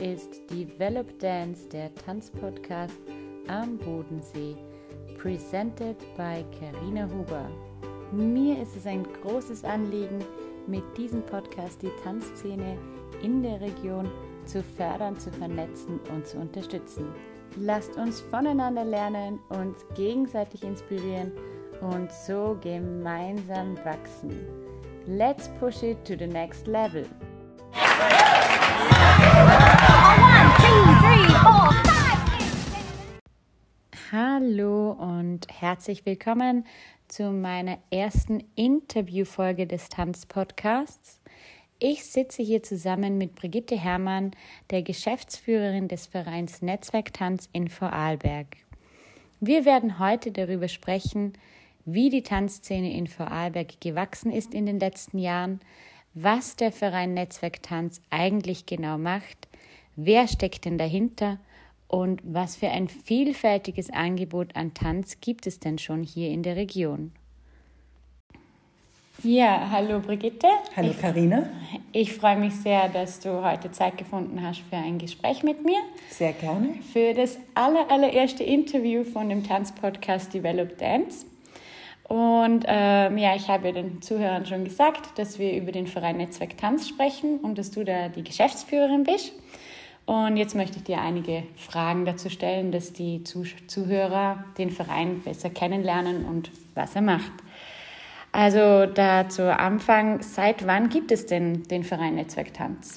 ist Develop Dance, der Tanzpodcast am Bodensee, presented by Karina Huber. Mir ist es ein großes Anliegen, mit diesem Podcast die Tanzszene in der Region zu fördern, zu vernetzen und zu unterstützen. Lasst uns voneinander lernen, uns gegenseitig inspirieren und so gemeinsam wachsen. Let's push it to the next level. Hallo und herzlich willkommen zu meiner ersten Interviewfolge des Tanzpodcasts. Ich sitze hier zusammen mit Brigitte Herrmann, der Geschäftsführerin des Vereins Netzwerk Tanz in Vorarlberg. Wir werden heute darüber sprechen, wie die Tanzszene in Vorarlberg gewachsen ist in den letzten Jahren, was der Verein Netzwerk Tanz eigentlich genau macht, wer steckt denn dahinter und was für ein vielfältiges Angebot an Tanz gibt es denn schon hier in der Region? Ja, hallo Brigitte. Hallo Karina. Ich, ich, freue mich sehr, dass du heute Zeit gefunden hast für ein Gespräch mit mir. Sehr gerne. Für das aller, allererste Interview von dem Tanzpodcast Develop Dance. Und ähm, ja, ich habe den Zuhörern schon gesagt, dass wir über den Verein Netzwerk Tanz sprechen und dass du da die Geschäftsführerin bist. Und jetzt möchte ich dir einige Fragen dazu stellen, dass die Zuhörer den Verein besser kennenlernen und was er macht. Also da zu Anfang, seit wann gibt es denn den Verein Netzwerk Tanz?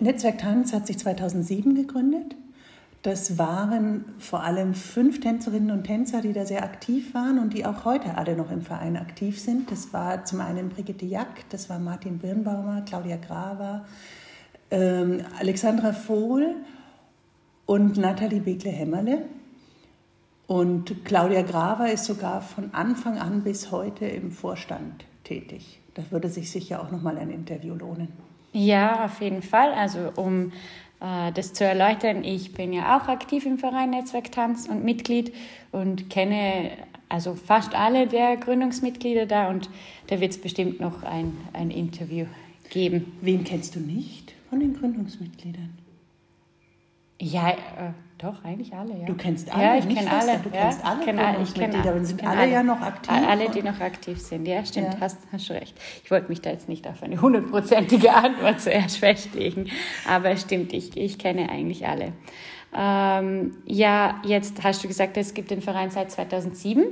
Netzwerk Tanz hat sich 2007 gegründet. Das waren vor allem fünf Tänzerinnen und Tänzer, die da sehr aktiv waren und die auch heute alle noch im Verein aktiv sind. Das war zum einen Brigitte Jack, das war Martin Birnbaumer, Claudia Graver, ähm, Alexandra Vohl und Nathalie Begle-Hämmerle. Und Claudia Graver ist sogar von Anfang an bis heute im Vorstand tätig. Da würde sich sicher auch noch mal ein Interview lohnen. Ja, auf jeden Fall. Also um äh, das zu erläutern, ich bin ja auch aktiv im Verein Netzwerk Tanz und Mitglied und kenne also fast alle der Gründungsmitglieder da und da wird es bestimmt noch ein, ein Interview geben. Wen kennst du nicht? Von den Gründungsmitgliedern? Ja, äh, doch, eigentlich alle, ja. Du kennst alle? Ja, ich kenne alle. Du ja, kennst alle kenn Gründungsmitglieder, aber sind alle, alle, ja noch aktiv? Alle, die noch aktiv sind, ja, stimmt, ja. Hast, hast du recht. Ich wollte mich da jetzt nicht auf eine hundertprozentige Antwort zuerst festlegen, aber stimmt, ich, ich kenne eigentlich alle. Ähm, ja, jetzt hast du gesagt, es gibt den Verein seit 2007.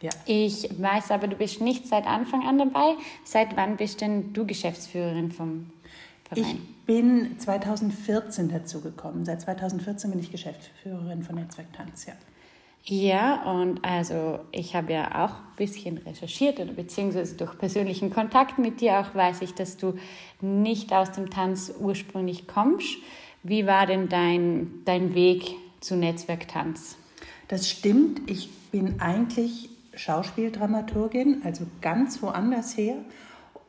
Ja. Ich weiß aber, du bist nicht seit Anfang an dabei. Seit wann bist denn du Geschäftsführerin vom Verein? Ich bin 2014 dazu gekommen. Seit 2014 bin ich Geschäftsführerin von Netzwerk Tanz, ja. Ja, und also ich habe ja auch ein bisschen recherchiert oder beziehungsweise durch persönlichen Kontakt mit dir auch weiß ich, dass du nicht aus dem Tanz ursprünglich kommst. Wie war denn dein, dein Weg zu Netzwerk Tanz? Das stimmt. Ich bin eigentlich Schauspieldramaturgin, also ganz woanders her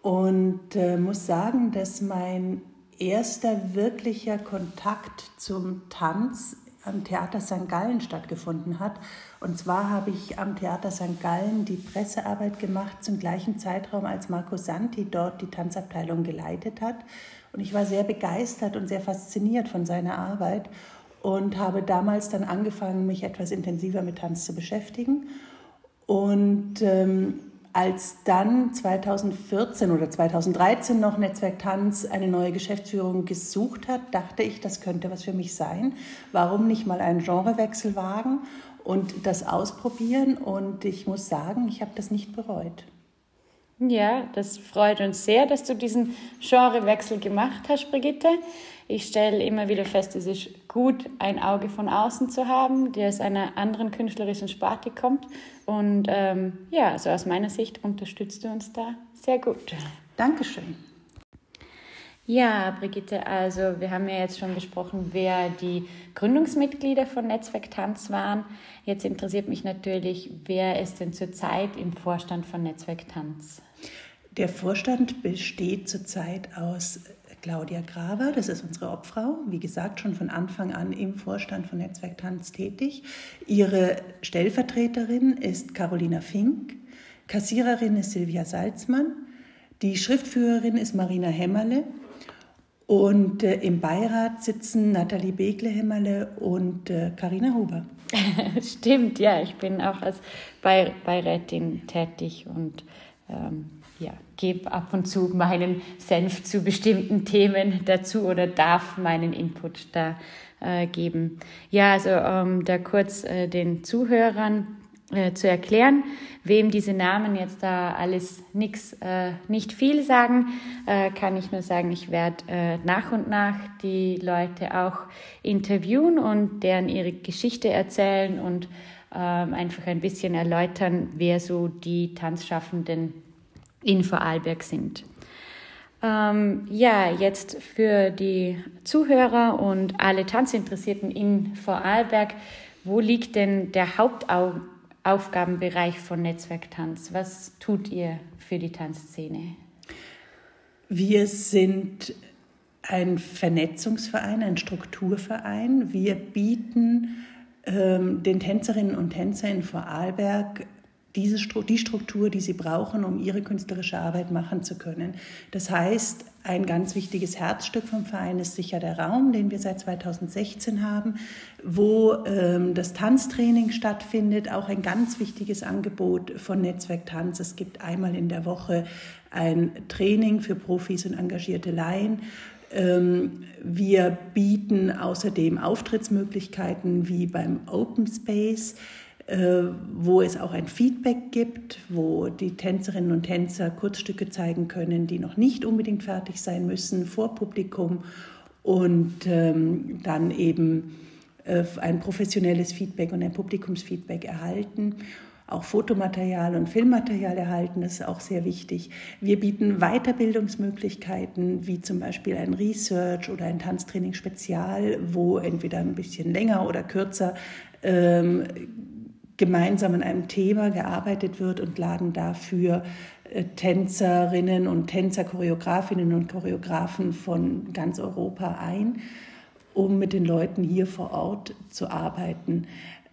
und äh, muss sagen, dass mein erster wirklicher Kontakt zum Tanz am Theater St. Gallen stattgefunden hat. Und zwar habe ich am Theater St. Gallen die Pressearbeit gemacht zum gleichen Zeitraum, als Marco Santi dort die Tanzabteilung geleitet hat. Und ich war sehr begeistert und sehr fasziniert von seiner Arbeit und habe damals dann angefangen, mich etwas intensiver mit Tanz zu beschäftigen. Und ähm, als dann 2014 oder 2013 noch Netzwerk Tanz eine neue Geschäftsführung gesucht hat, dachte ich, das könnte was für mich sein. Warum nicht mal einen Genrewechsel wagen und das ausprobieren? Und ich muss sagen, ich habe das nicht bereut. Ja, das freut uns sehr, dass du diesen Genrewechsel gemacht hast, Brigitte. Ich stelle immer wieder fest, es ist gut, ein Auge von außen zu haben, der aus einer anderen künstlerischen Sparte kommt. Und ähm, ja, also aus meiner Sicht unterstützt du uns da sehr gut. Dankeschön. Ja, Brigitte, also wir haben ja jetzt schon besprochen, wer die Gründungsmitglieder von Netzwerk Tanz waren. Jetzt interessiert mich natürlich, wer ist denn zurzeit im Vorstand von Netzwerk Tanz? Der Vorstand besteht zurzeit aus Claudia Graver, das ist unsere Obfrau, wie gesagt, schon von Anfang an im Vorstand von Netzwerk Tanz tätig. Ihre Stellvertreterin ist Carolina Fink, Kassiererin ist Silvia Salzmann, die Schriftführerin ist Marina Hämmerle Und äh, im Beirat sitzen Nathalie Begle-Hemmerle und Karina äh, Huber. Stimmt, ja, ich bin auch als Be Beirätin tätig und ähm, ja, gebe ab und zu meinen Senf zu bestimmten Themen dazu oder darf meinen Input da äh, geben. Ja, also ähm, da kurz äh, den Zuhörern äh, zu erklären, wem diese Namen jetzt da alles nix, äh, nicht viel sagen, äh, kann ich nur sagen, ich werde äh, nach und nach die Leute auch interviewen und deren ihre Geschichte erzählen und ähm, einfach ein bisschen erläutern, wer so die Tanzschaffenden in Vorarlberg sind. Ähm, ja, jetzt für die Zuhörer und alle Tanzinteressierten in Vorarlberg, wo liegt denn der Hauptaugenmerk Aufgabenbereich von Netzwerk Tanz? Was tut ihr für die Tanzszene? Wir sind ein Vernetzungsverein, ein Strukturverein. Wir bieten ähm, den Tänzerinnen und Tänzern in Vorarlberg diese, die Struktur, die sie brauchen, um ihre künstlerische Arbeit machen zu können. Das heißt, ein ganz wichtiges Herzstück vom Verein ist sicher der Raum, den wir seit 2016 haben, wo ähm, das Tanztraining stattfindet. Auch ein ganz wichtiges Angebot von Netzwerk Tanz. Es gibt einmal in der Woche ein Training für Profis und engagierte Laien. Ähm, wir bieten außerdem Auftrittsmöglichkeiten wie beim Open Space. Äh, wo es auch ein Feedback gibt, wo die Tänzerinnen und Tänzer Kurzstücke zeigen können, die noch nicht unbedingt fertig sein müssen vor Publikum und ähm, dann eben äh, ein professionelles Feedback und ein Publikumsfeedback erhalten. Auch Fotomaterial und Filmmaterial erhalten, das ist auch sehr wichtig. Wir bieten Weiterbildungsmöglichkeiten, wie zum Beispiel ein Research oder ein Tanztraining Spezial, wo entweder ein bisschen länger oder kürzer ähm, gemeinsam an einem Thema gearbeitet wird und laden dafür äh, Tänzerinnen und Tänzer, Choreografinnen und Choreografen von ganz Europa ein, um mit den Leuten hier vor Ort zu arbeiten.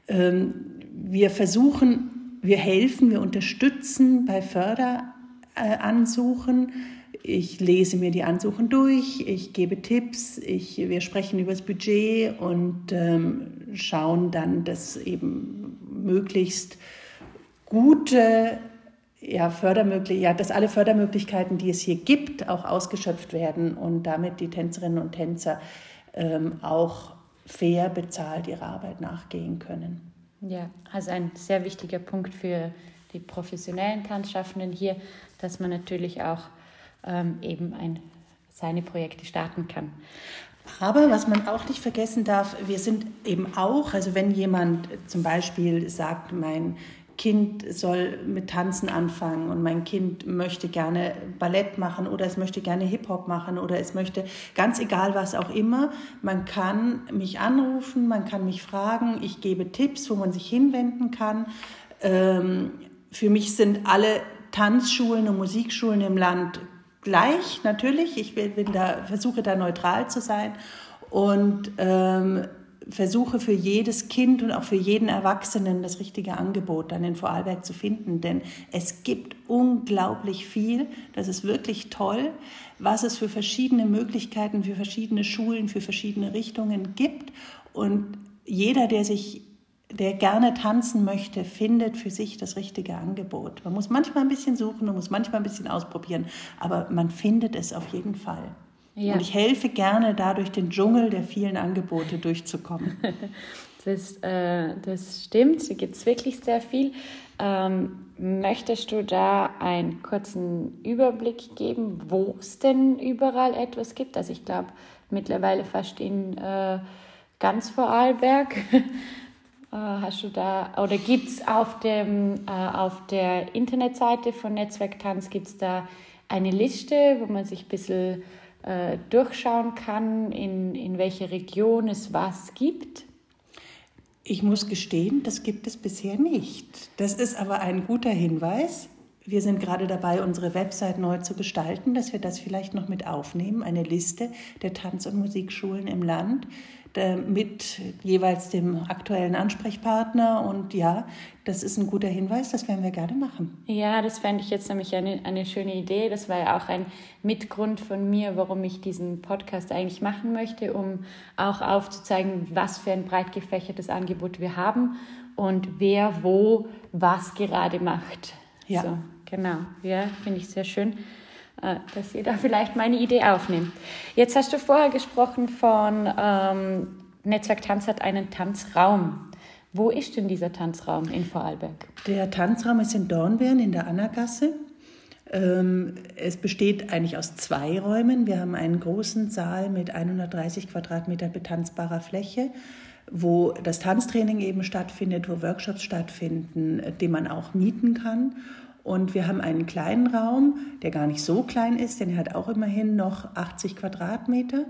Ähm, wir versuchen, wir helfen, wir unterstützen bei Förderansuchen. Ich lese mir die Ansuchen durch, ich gebe Tipps, ich, wir sprechen über das Budget und ähm, schauen dann, dass eben möglichst gute ja, ja, dass alle Fördermöglichkeiten, die es hier gibt, auch ausgeschöpft werden und damit die Tänzerinnen und Tänzer ähm, auch fair bezahlt ihrer Arbeit nachgehen können. Ja, also ein sehr wichtiger Punkt für die professionellen Tanzschaffenden hier, dass man natürlich auch ähm, eben ein, seine Projekte starten kann. Aber was man auch nicht vergessen darf, wir sind eben auch, also wenn jemand zum Beispiel sagt, mein Kind soll mit Tanzen anfangen und mein Kind möchte gerne Ballett machen oder es möchte gerne Hip-Hop machen oder es möchte ganz egal was auch immer, man kann mich anrufen, man kann mich fragen, ich gebe Tipps, wo man sich hinwenden kann. Ähm, für mich sind alle Tanzschulen und Musikschulen im Land gleich, natürlich. Ich bin da, versuche da neutral zu sein und ähm, versuche für jedes Kind und auch für jeden Erwachsenen das richtige Angebot dann in Vorarlberg zu finden. Denn es gibt unglaublich viel. Das ist wirklich toll, was es für verschiedene Möglichkeiten, für verschiedene Schulen, für verschiedene Richtungen gibt. Und jeder, der sich der gerne tanzen möchte, findet für sich das richtige Angebot. Man muss manchmal ein bisschen suchen, man muss manchmal ein bisschen ausprobieren, aber man findet es auf jeden Fall. Ja. Und ich helfe gerne, da durch den Dschungel der vielen Angebote durchzukommen. Das, äh, das stimmt, da gibt es wirklich sehr viel. Ähm, möchtest du da einen kurzen Überblick geben, wo es denn überall etwas gibt? Also ich glaube mittlerweile fast in äh, ganz Vorarlberg hast du da, oder gibt es auf, äh, auf der Internetseite von Netzwerk Tanz, gibt da eine Liste, wo man sich ein bisschen äh, durchschauen kann, in, in welcher Region es was gibt? Ich muss gestehen, das gibt es bisher nicht. Das ist aber ein guter Hinweis. Wir sind gerade dabei, unsere Website neu zu gestalten, dass wir das vielleicht noch mit aufnehmen, eine Liste der Tanz- und Musikschulen im Land mit jeweils dem aktuellen Ansprechpartner. Und ja, das ist ein guter Hinweis, das werden wir gerne machen. Ja, das fände ich jetzt nämlich eine, eine schöne Idee. Das war ja auch ein Mitgrund von mir, warum ich diesen Podcast eigentlich machen möchte, um auch aufzuzeigen, was für ein breit gefächertes Angebot wir haben und wer wo was gerade macht. Ja. So, genau, ja, finde ich sehr schön. Äh, dass ihr da vielleicht meine Idee aufnimmt. Jetzt hast du vorher gesprochen von ähm, Netzwerk Tanz hat einen Tanzraum. Wo ist denn dieser Tanzraum in Vorarlberg? Der Tanzraum ist in Dornbirn in der Annagasse. Ähm, es besteht eigentlich aus zwei Räumen. Wir haben einen großen Saal mit 130 Quadratmeter betanzbarer Fläche, wo das Tanztraining eben stattfindet, wo Workshops stattfinden, den man auch mieten kann. Und wir haben einen kleinen Raum, der gar nicht so klein ist, denn er hat auch immerhin noch 80 Quadratmeter.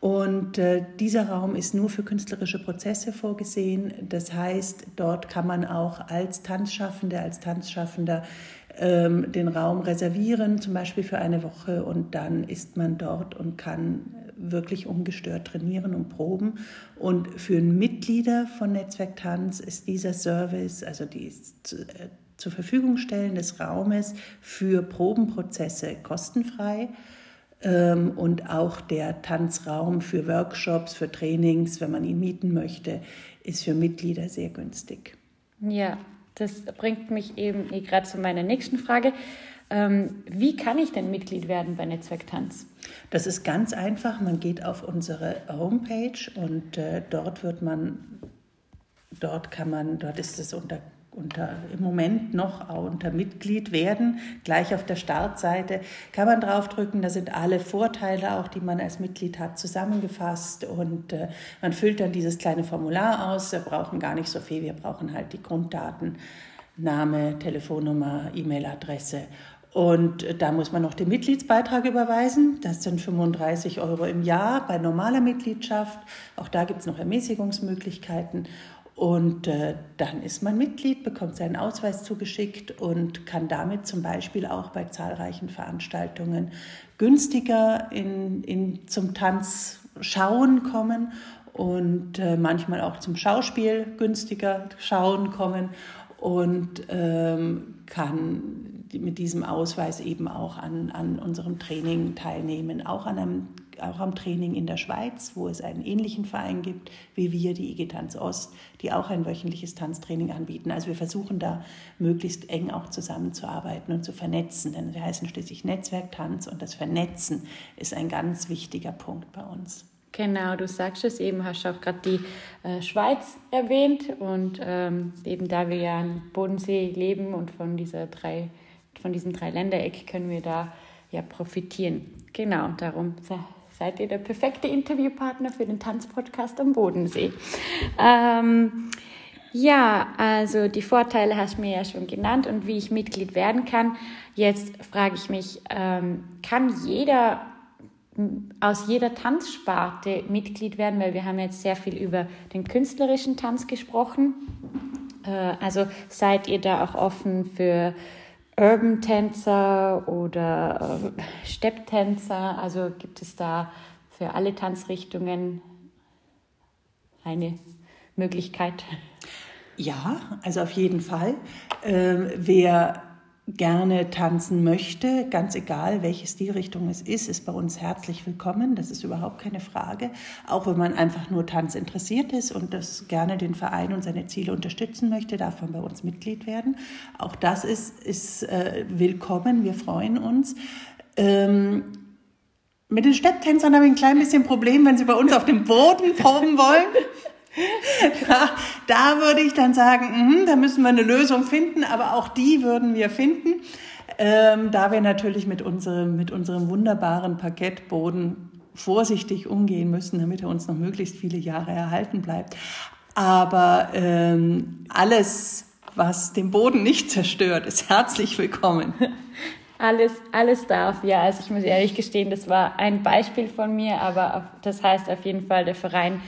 Und äh, dieser Raum ist nur für künstlerische Prozesse vorgesehen. Das heißt, dort kann man auch als Tanzschaffende, als Tanzschaffender ähm, den Raum reservieren, zum Beispiel für eine Woche. Und dann ist man dort und kann wirklich ungestört trainieren und proben. Und für Mitglieder von Netzwerk Tanz ist dieser Service, also die äh, zur Verfügung stellen des Raumes für Probenprozesse kostenfrei ähm, und auch der Tanzraum für Workshops, für Trainings, wenn man ihn mieten möchte, ist für Mitglieder sehr günstig. Ja, das bringt mich eben eh gerade zu meiner nächsten Frage. Ähm, wie kann ich denn Mitglied werden bei Netzwerk Tanz? Das ist ganz einfach. Man geht auf unsere Homepage und äh, dort wird man, dort kann man, dort ist es unter unter, im Moment noch unter Mitglied werden. Gleich auf der Startseite kann man draufdrücken. Da sind alle Vorteile, auch die man als Mitglied hat, zusammengefasst. Und äh, man füllt dann dieses kleine Formular aus. Wir brauchen gar nicht so viel. Wir brauchen halt die Grunddaten, Name, Telefonnummer, E-Mail-Adresse. Und da muss man noch den Mitgliedsbeitrag überweisen. Das sind 35 Euro im Jahr bei normaler Mitgliedschaft. Auch da gibt es noch Ermäßigungsmöglichkeiten. Und äh, dann ist man Mitglied, bekommt seinen Ausweis zugeschickt und kann damit zum Beispiel auch bei zahlreichen Veranstaltungen günstiger in, in, zum Tanz schauen kommen und äh, manchmal auch zum Schauspiel günstiger schauen kommen und ähm, kann mit diesem Ausweis eben auch an, an unserem Training teilnehmen, auch an einem auch am Training in der Schweiz, wo es einen ähnlichen Verein gibt wie wir, die IG Tanz Ost, die auch ein wöchentliches Tanztraining anbieten. Also wir versuchen da möglichst eng auch zusammenzuarbeiten und zu vernetzen, denn wir heißen schließlich Netzwerk Tanz und das Vernetzen ist ein ganz wichtiger Punkt bei uns. Genau, du sagst es eben, hast auch gerade die äh, Schweiz erwähnt und ähm, eben da wir ja am Bodensee leben und von dieser drei, von diesem Dreiländereck können wir da ja profitieren. Genau, darum seid ihr der perfekte Interviewpartner für den Tanzpodcast am Bodensee. Ähm, ja, also die Vorteile hast du mir ja schon genannt und wie ich Mitglied werden kann. Jetzt frage ich mich, ähm, kann jeder aus jeder Tanzsparte Mitglied werden, weil wir haben jetzt sehr viel über den künstlerischen Tanz gesprochen. Äh, also seid ihr da auch offen für Urban-Tänzer oder äh, Stepptänzer? Also gibt es da für alle Tanzrichtungen eine Möglichkeit? Ja, also auf jeden Fall. Ähm, wer gerne tanzen möchte, ganz egal, welche Stilrichtung es ist, ist bei uns herzlich willkommen. Das ist überhaupt keine Frage. Auch wenn man einfach nur Tanz interessiert ist und das gerne den Verein und seine Ziele unterstützen möchte, darf man bei uns Mitglied werden. Auch das ist, ist äh, willkommen. Wir freuen uns. Ähm, mit den Stepptänzern habe ich ein klein bisschen Problem, wenn sie bei uns auf dem Boden proben wollen. Da, da würde ich dann sagen, mh, da müssen wir eine Lösung finden, aber auch die würden wir finden, ähm, da wir natürlich mit unserem, mit unserem wunderbaren Parkettboden vorsichtig umgehen müssen, damit er uns noch möglichst viele Jahre erhalten bleibt. Aber ähm, alles, was den Boden nicht zerstört, ist herzlich willkommen. Alles, alles darf, ja. Also ich muss ehrlich gestehen, das war ein Beispiel von mir, aber das heißt auf jeden Fall, der Verein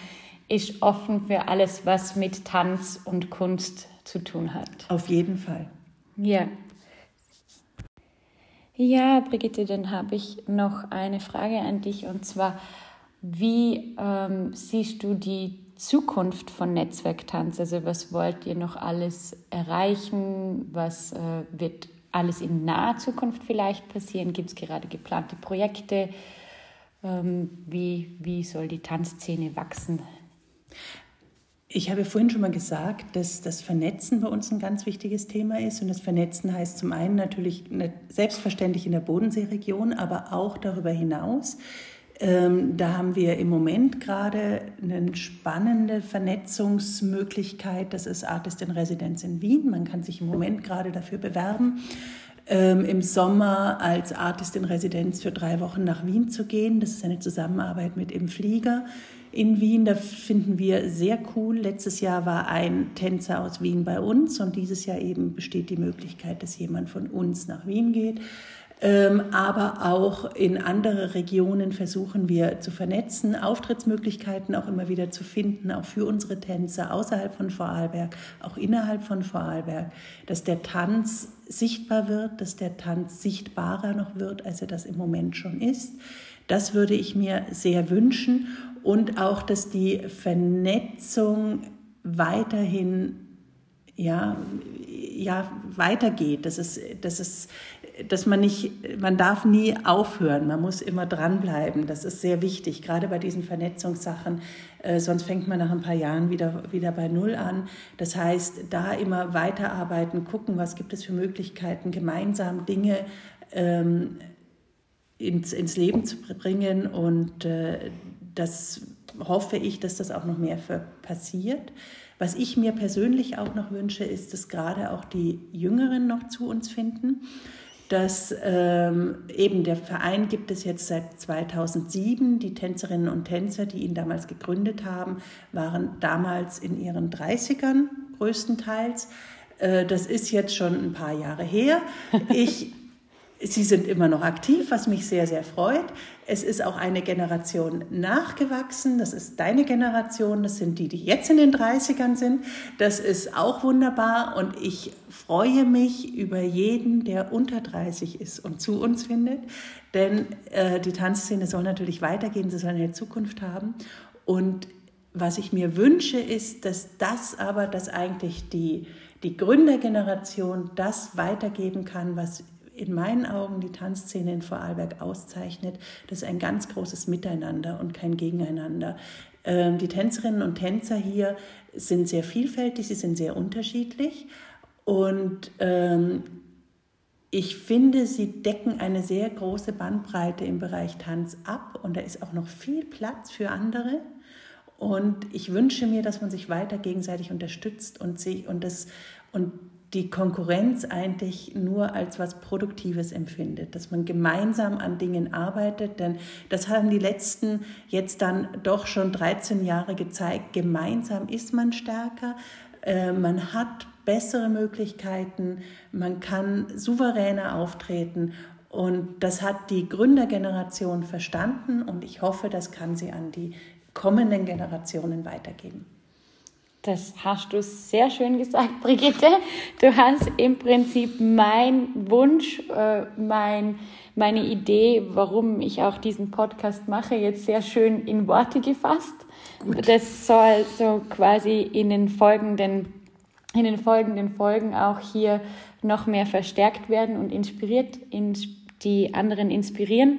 ist offen für alles, was mit Tanz und Kunst zu tun hat. Auf jeden Fall. Ja, Ja, Brigitte, dann habe ich noch eine Frage an dich und zwar, wie ähm, siehst du die Zukunft von Netzwerktanz? Also was wollt ihr noch alles erreichen? Was äh, wird alles in naher Zukunft vielleicht passieren? Gibt es gerade geplante Projekte? Ähm, wie, wie soll die Tanzszene wachsen? Ich habe vorhin schon mal gesagt, dass das Vernetzen bei uns ein ganz wichtiges Thema ist. Und das Vernetzen heißt zum einen natürlich selbstverständlich in der Bodenseeregion, aber auch darüber hinaus. Ähm, da haben wir im Moment gerade eine spannende Vernetzungsmöglichkeit. Das ist Artist in Residenz in Wien. Man kann sich im Moment gerade dafür bewerben, ähm, im Sommer als Artist in Residenz für drei Wochen nach Wien zu gehen. Das ist eine Zusammenarbeit mit Im Flieger in Wien. Da finden wir sehr cool. Letztes Jahr war ein Tänzer aus Wien bei uns und dieses Jahr eben besteht die Möglichkeit, dass jemand von uns nach Wien geht. Ähm, aber auch in andere Regionen versuchen wir zu vernetzen, Auftrittsmöglichkeiten auch immer wieder zu finden, auch für unsere Tänzer außerhalb von Vorarlberg, auch innerhalb von Vorarlberg, dass der Tanz sichtbar wird, dass der Tanz sichtbarer noch wird, als er das im Moment schon ist. Das würde ich mir sehr wünschen und auch, dass die Vernetzung weiterhin ja, ja, weitergeht, dass, es, dass, es, dass man nicht, man darf nie aufhören, man muss immer dranbleiben. Das ist sehr wichtig, gerade bei diesen Vernetzungssachen. Äh, sonst fängt man nach ein paar Jahren wieder, wieder bei Null an. Das heißt, da immer weiterarbeiten, gucken, was gibt es für Möglichkeiten, gemeinsam Dinge ähm, ins, ins Leben zu bringen und äh, das hoffe ich, dass das auch noch mehr passiert. Was ich mir persönlich auch noch wünsche, ist, dass gerade auch die Jüngeren noch zu uns finden. Dass ähm, eben der Verein gibt es jetzt seit 2007. Die Tänzerinnen und Tänzer, die ihn damals gegründet haben, waren damals in ihren 30ern größtenteils. Äh, das ist jetzt schon ein paar Jahre her. Ich Sie sind immer noch aktiv, was mich sehr, sehr freut. Es ist auch eine Generation nachgewachsen. Das ist deine Generation. Das sind die, die jetzt in den 30ern sind. Das ist auch wunderbar. Und ich freue mich über jeden, der unter 30 ist und zu uns findet. Denn äh, die Tanzszene soll natürlich weitergehen. Sie soll eine Zukunft haben. Und was ich mir wünsche, ist, dass das aber, dass eigentlich die, die Gründergeneration das weitergeben kann, was in meinen Augen die Tanzszene in Vorarlberg auszeichnet, das ist ein ganz großes Miteinander und kein Gegeneinander. Ähm, die Tänzerinnen und Tänzer hier sind sehr vielfältig, sie sind sehr unterschiedlich und ähm, ich finde, sie decken eine sehr große Bandbreite im Bereich Tanz ab und da ist auch noch viel Platz für andere. Und ich wünsche mir, dass man sich weiter gegenseitig unterstützt und sich und das und die Konkurrenz eigentlich nur als was Produktives empfindet, dass man gemeinsam an Dingen arbeitet, denn das haben die letzten jetzt dann doch schon 13 Jahre gezeigt, gemeinsam ist man stärker, äh, man hat bessere Möglichkeiten, man kann souveräner auftreten und das hat die Gründergeneration verstanden und ich hoffe, das kann sie an die kommenden Generationen weitergeben. Das hast du sehr schön gesagt, Brigitte. Du hast im Prinzip mein Wunsch, äh, mein, meine Idee, warum ich auch diesen Podcast mache, jetzt sehr schön in Worte gefasst. Gut. Das soll so quasi in den folgenden, in den folgenden Folgen auch hier noch mehr verstärkt werden und inspiriert, die anderen inspirieren,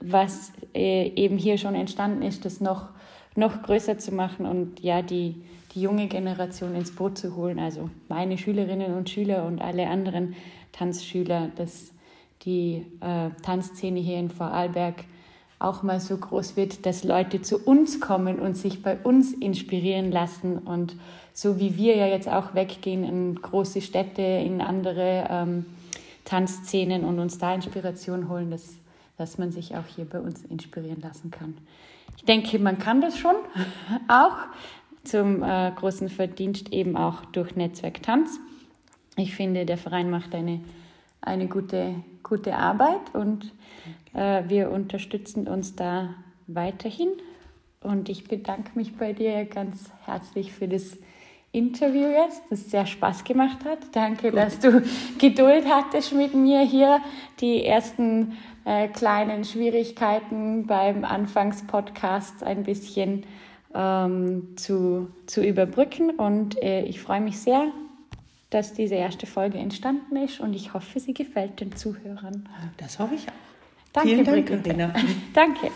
was äh, eben hier schon entstanden ist, das noch, noch größer zu machen und ja, die, die junge Generation ins Boot zu holen, also meine Schülerinnen und Schüler und alle anderen Tanzschüler, dass die äh, Tanzszene hier in Vorarlberg auch mal so groß wird, dass Leute zu uns kommen und sich bei uns inspirieren lassen. Und so wie wir ja jetzt auch weggehen in große Städte, in andere ähm, Tanzszenen und uns da Inspiration holen, dass, dass man sich auch hier bei uns inspirieren lassen kann. Ich denke, man kann das schon auch, zum äh, großen Verdienst eben auch durch Netzwerk Tanz. Ich finde, der Verein macht eine, eine gute, gute Arbeit und äh, wir unterstützen uns da weiterhin. Und ich bedanke mich bei dir ganz herzlich für das Interview jetzt, das sehr Spaß gemacht hat. Danke, Gut. dass du Geduld hattest mit mir hier, die ersten äh, kleinen Schwierigkeiten beim Anfangspodcast ein bisschen ähm, zu, zu überbrücken. Und äh, ich freue mich sehr, dass diese erste Folge entstanden ist und ich hoffe, sie gefällt den Zuhörern. Das hoffe ich auch. Danke, Vielen Dank, Brigitte. Danke.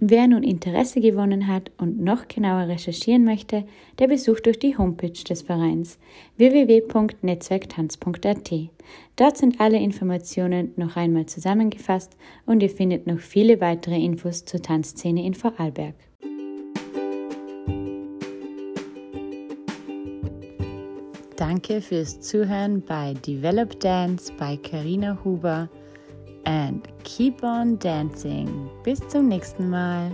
Wer nun Interesse gewonnen hat und noch genauer recherchieren möchte, der besucht durch die Homepage des Vereins www.netzwerktanz.at. Dort sind alle Informationen noch einmal zusammengefasst und ihr findet noch viele weitere Infos zur Tanzszene in Vorarlberg. Danke fürs Zuhören bei Develop Dance bei Karina Huber and keep on dancing. Bis zum nächsten Mal.